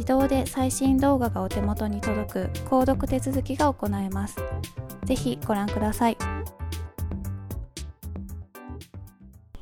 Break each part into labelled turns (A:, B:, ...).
A: 自動で最新動画がお手元に届く購読手続きが行えます。ぜひご覧ください。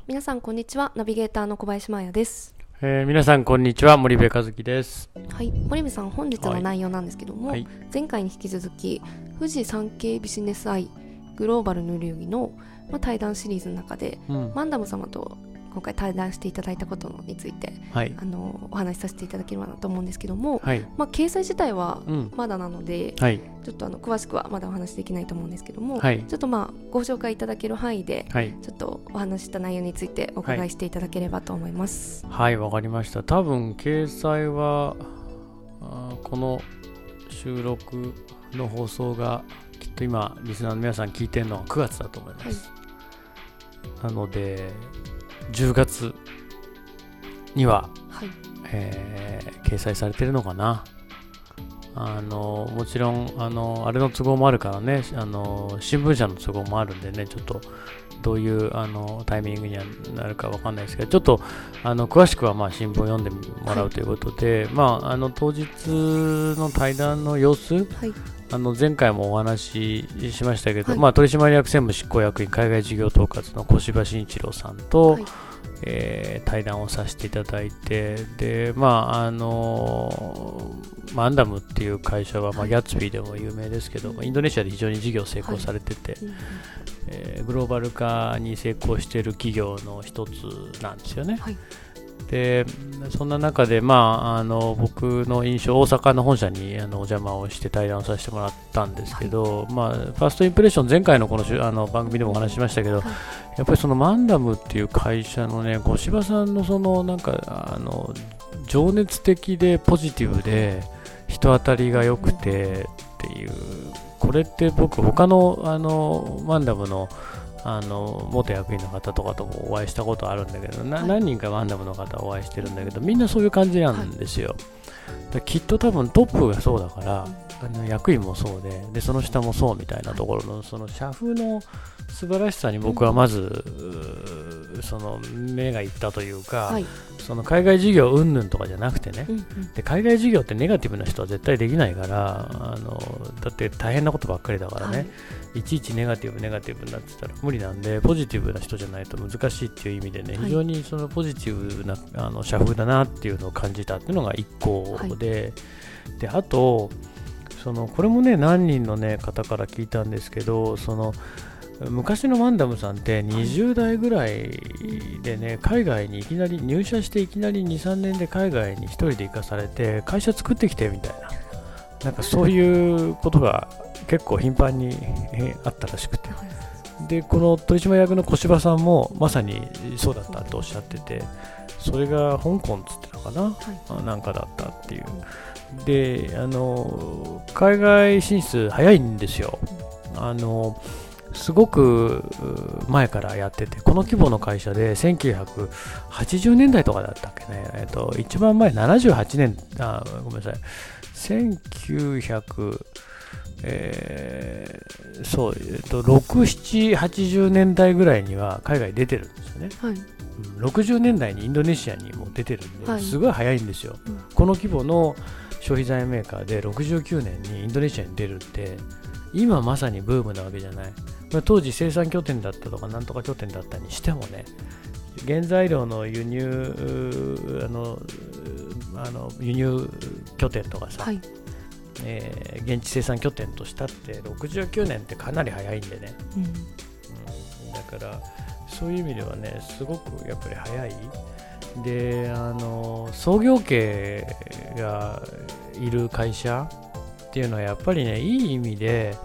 B: 皆さんこんにちは。ナビゲーターの小林真彩です。
C: えー、皆さんこんにちは。森部和樹です。
B: はい。森部さん本日の内容なんですけども、
C: はい。
B: 前回に引き続き富士山系ビジネスアイグローバルの流儀の、まあ、対談シリーズの中で
C: うん。
B: マンダム様と今回対談していただいたことについて
C: はい。
B: あのお話しさせていただければなと思うんですけども、
C: はい。
B: まあ、掲載自体は
C: うん。
B: まだなので、
C: はい。
B: ちょっとあの詳しくはまだお話しできないと思うんですけども、
C: はい。
B: ちょっとまあご紹介いただける範囲で
C: はい。
B: ちょっとお話しした内容についてお伺いしていただければと思います。
C: はいわかりました。多分掲載はあーこの収録の放送がきっと今リスナーの皆さん聞いてるのは9月だと思います、なので10月には、
B: はい、
C: えー掲載されてるのかな。あのもちろんあのあれの都合もあるからねあの新聞社の都合もあるんでねちょっとどういうあのタイミングにはなるかわかんないですけどちょっとあの詳しくはまあ新聞を読んでもらうということで、まああの当日の対談の様子
B: はい、
C: あの前回もお話ししましたけど、
B: はい。
C: まあ、取締役専務執行役員海外事業統括の小柴慎一郎さんと、
B: はい。
C: えー対談をさせていただいてでまああのマンダムっていう会社は、まあ、ギャッツビーでも有名ですけど、まあインドネシアで非常に事業成功されてて、
B: うん
C: えーグローバル化に成功している企業の一つなんですよね。
B: はい。
C: でそんな中で、まあ、あの僕の印象、大阪の本社にあのお邪魔をして対談をさせてもらったんですけど、まあ、ファーストインプレッション、前回のこのあの番組でもお話ししましたけど、
B: はい。
C: やっぱりそのマンダムっていう会社のね、小柴さんのそのなんかあの情熱的でポジティブで人当たりが良くてっていう、これって僕、他のあのマンダムのあの元役員の方とかともお会いしたことあるんだけど、な
B: はい。
C: 何人かマンダムの方お会いしてるんだけど、みんなそういう感じなんですよ。できっと多分トップがそうだから、あの役員もそうでで、その下もそうみたいなところの、その社風の素晴らしさに僕はまず、その目がいったというか、
B: はい。
C: その海外事業云々とかじゃなくてね、
B: うんうん。
C: で海外事業ってネガティブな人は絶対できないからあのだって大変なことばっかりだからね、
B: はい。
C: い、ちいちネガティブネガティブになってたら無理なんでポジティブな人じゃないと難しいっていう意味でね、
B: はい。
C: 非常にそのポジティブなあの社風だなっていうのを感じたっていうのが1個で、であとそのこれもね何人の、ね、方から聞いたんですけどその昔のマンダムさんって20代ぐらいでね、海外にいきなり入社していきなり2、3年で海外に一人で行かされて、会社作ってきてみたいな、なんかそういうことが結構頻繁にあったらしくて、でこの取締役の小柴さんもまさにそうだったとおっしゃっててそれが香港っつってたかな、はい、なんかだったっていう。であの海外進出早いんですよ。あのすごく前からやってて、この規模の会社で1980年代とかだったっけね、えっと、一番前、78年、あごめんなさい、1900、えー、そう、えっと、6、7、80年代ぐらいには海外出てるんですよね。はい。60年代にインドネシアにも出てるんで、すごい早いんですよ、うん、この規模の消費財メーカーで69年にインドネシアに出るって今まさにブームなわけじゃない、まあ、当時生産拠点だったとかなんとか拠点だったにしてもね原材料の輸入あのあの輸入拠点とかさ、はい、えー、現地生産拠点としたって69年ってかなり早いんでね、うん、うん、だからそういう意味ではねすごくやっぱり早い。であの創業家がいる会社っていうのはやっぱりねいい意味で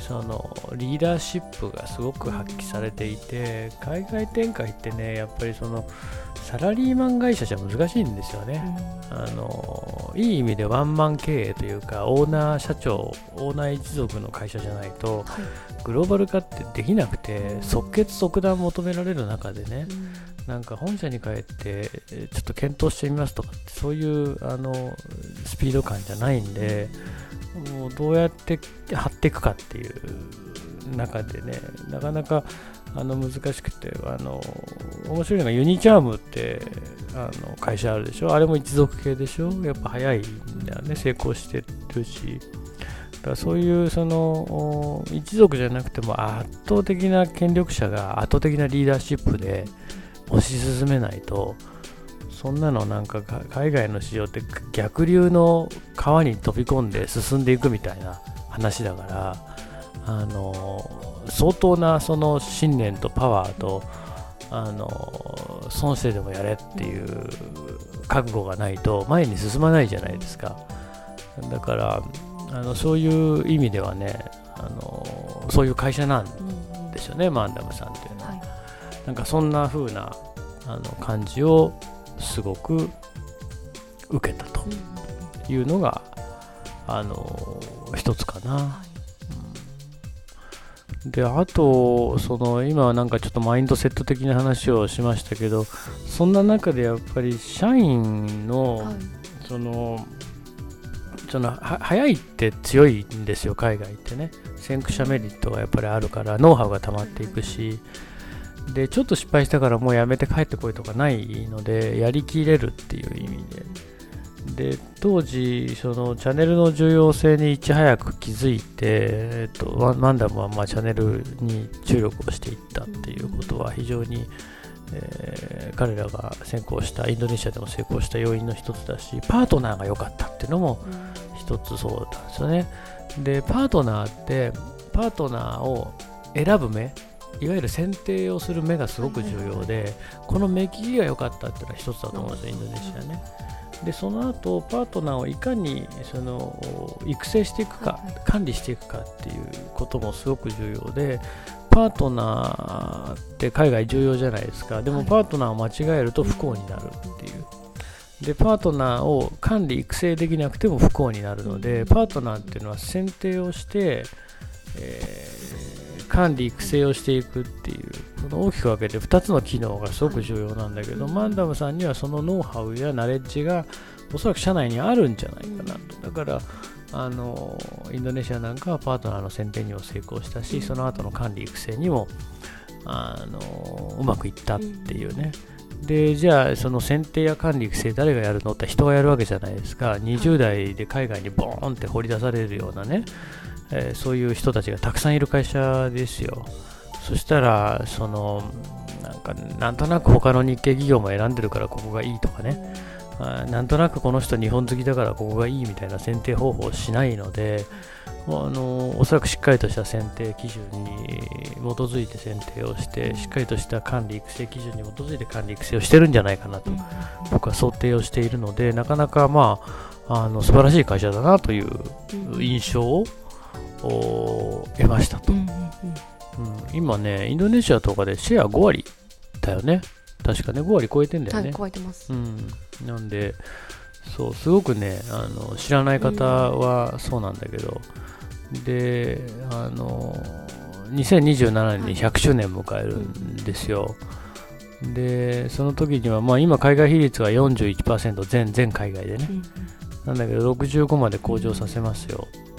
C: そのリーダーシップがすごく発揮されていて海外展開ってねやっぱりそのサラリーマン会社じゃ難しいんですよね、うん、あのいい意味でワンマン経営というかオーナー社長オーナー一族の会社じゃないと、はい、グローバル化ってできなくて即決即断求められる中でね、うん。なんか本社に帰ってちょっと検討してみますとかそういうあのスピード感じゃないんでもうどうやって貼っていくかっていう中でねなかなかあの難しくてあの面白いのがユニチャームってあの会社あるでしょ？あれも一族系でしょ？やっぱ早いんだよね。成功してるし。だからそういうその一族じゃなくても圧倒的な権力者が圧倒的なリーダーシップで推し進めないとそんなのなんか海外の市場って逆流の川に飛び込んで進んでいくみたいな話だからあの相当なその信念とパワーとあの損してでもやれっていう覚悟がないと前に進まないじゃないですか。だからあのそういう意味ではねあのそういう会社なんですよね、マンダムさんっていうのは、はい、なんかそんな風なあの感じをすごく受けたというのが、あの一つかな。であとその今はなんかちょっとマインドセット的な話をしましたけどそんな中でやっぱり社員の、そのその早いって強いんですよ海外ってね。先駆者メリットがやっぱりあるからノウハウが溜まっていくし、で、ちょっと失敗したからもうやめて帰ってこいとかないので、やりきれるっていう意味で。で、当時、そのチャンネルの重要性にいち早く気づいて、えっと、マンダムはまあチャンネルに注力をしていったっていうことは非常に、えー、彼らが先行したインドネシアでも成功した要因の一つだしパートナーが良かったっていうのも一つそうだったんですよねでパートナーってパートナーを選ぶ目いわゆる選定をする目がすごく重要で、この目利きが良かったっていうのは一つだと思うんですよ、インドネシアね。でその後パートナーをいかにその育成していくか、管理していくかっていうこともすごく重要でパートナーって海外重要じゃないですか。でもパートナーを間違えると不幸になるっていう。でパートナーを管理育成できなくても不幸になるのでパートナーっていうのは選定をして、えー管理育成をしていくっていうこの大きく分けて2つの機能がすごく重要なんだけど、マンダムさんにはそのノウハウやナレッジがおそらく社内にあるんじゃないかなと。だからあのインドネシアなんかはパートナーの選定にも成功したしその後の管理育成にもあのうまくいったっていうね、でじゃあその選定や管理育成誰がやるのって人がやるわけじゃないですか。20代で海外にボーンって掘り出されるようなねえー、そういう人たちがたくさんいる会社ですよ。そしたら、その、なんか、なんとなく他の日系企業も選んでるからここがいいとかね、あなんとなくこの人日本好きだからここがいいみたいな選定方法をしないので、あのおそらくしっかりとした選定基準に基づいて選定をして、しっかりとした管理育成基準に基づいて管理育成をしてるんじゃないかなと、僕は想定をしているので、なかなかまあ、あの素晴らしい会社だなという印象をお得ましたと、
B: うんうんうん。
C: うん。今ねインドネシアとかでシェア5割だよね。確かね5割超えてんだよね、
B: はい、超えてます。
C: うん、なんで、そう、すごくね、あの知らない方はそうなんだけど、で、あの、2027年に100周年迎えるんですよ。で、その時には、まあ今、海外比率が41%全、全海外でね、
B: うんうん。
C: なんだけど、65まで向上させますよ。って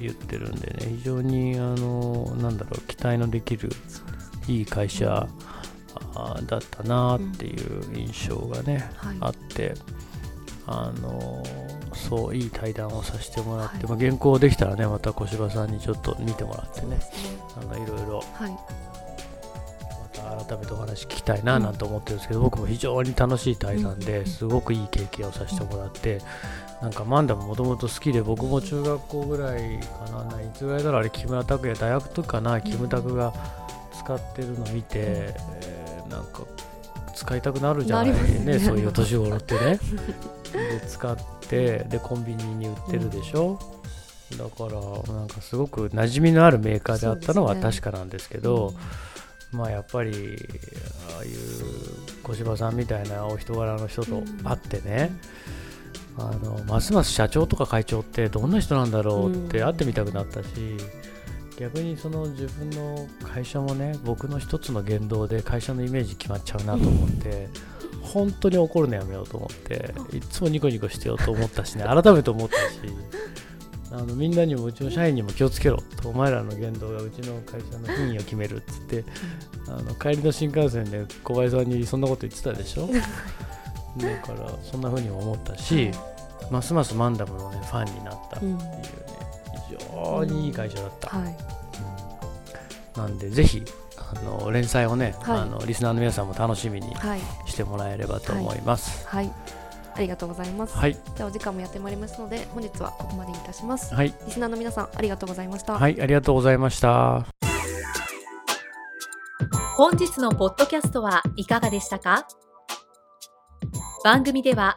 C: 言ってるんでね、非常に、あの、なんだろう、期待のできるいい会社だったなっていう印象がね、
B: はい。
C: あって、あのそういい対談をさせてもらって、
B: はい。
C: まあ、原稿できたらねまた小柴さんにちょっと見てもらってね
B: ね。
C: なんかいろい。ろ改めてお話聞きたいななんて思ってるんですけど、僕も非常に楽しい対談
B: うん。
C: ですごくいい経験をさせてもらって、なんかマンダももともと好きで僕も中学校ぐらいかな。ないつぐらいだろうあれ木村拓哉大学とかな。キムタクが使ってるの見て、えーなんか使いたくなるじゃない？
B: なりますね。
C: そういう年頃ってね。で使ってでコンビニに売ってるでしょ、だからなんかすごく馴染みのあるメーカーであったのは確かなんですけど、まあやっぱりああいう小柴さんみたいなお人柄の人と会ってね、あのますます社長とか会長ってどんな人なんだろうって
B: うん
C: 会ってみたくなったし、逆にその自分の会社もね僕の一つの言動で会社のイメージ決まっちゃうなと思って。本当に怒るのやめようと思っていつもニコニコしてようと思ったしね改めて思ったしあのみんなにもうちの社員にも気をつけろとお前らの言動がうちの会社の品位を決めるっつってあの帰りの新幹線で小林さんにそんなこと言ってたでしょ？だからそんな風にも思ったし、ますますマンダムの、ね、ファンになったっていうね、非常にいい会社だった、
B: はい。
C: うんなんでぜひあの連載をね、
B: はい
C: あのリスナーの皆さんも楽しみに
B: はい。
C: してもらえればと思います
B: はい。ありがとうございます。
C: はい
B: ではお時間もやってまいりますので、本日はここまでにいたします。
C: はい
B: リスナーの皆さん、ありがとうございました。
C: はい、ありがとうございました
D: 本日のポッドキャストはいかがでしたか？番組では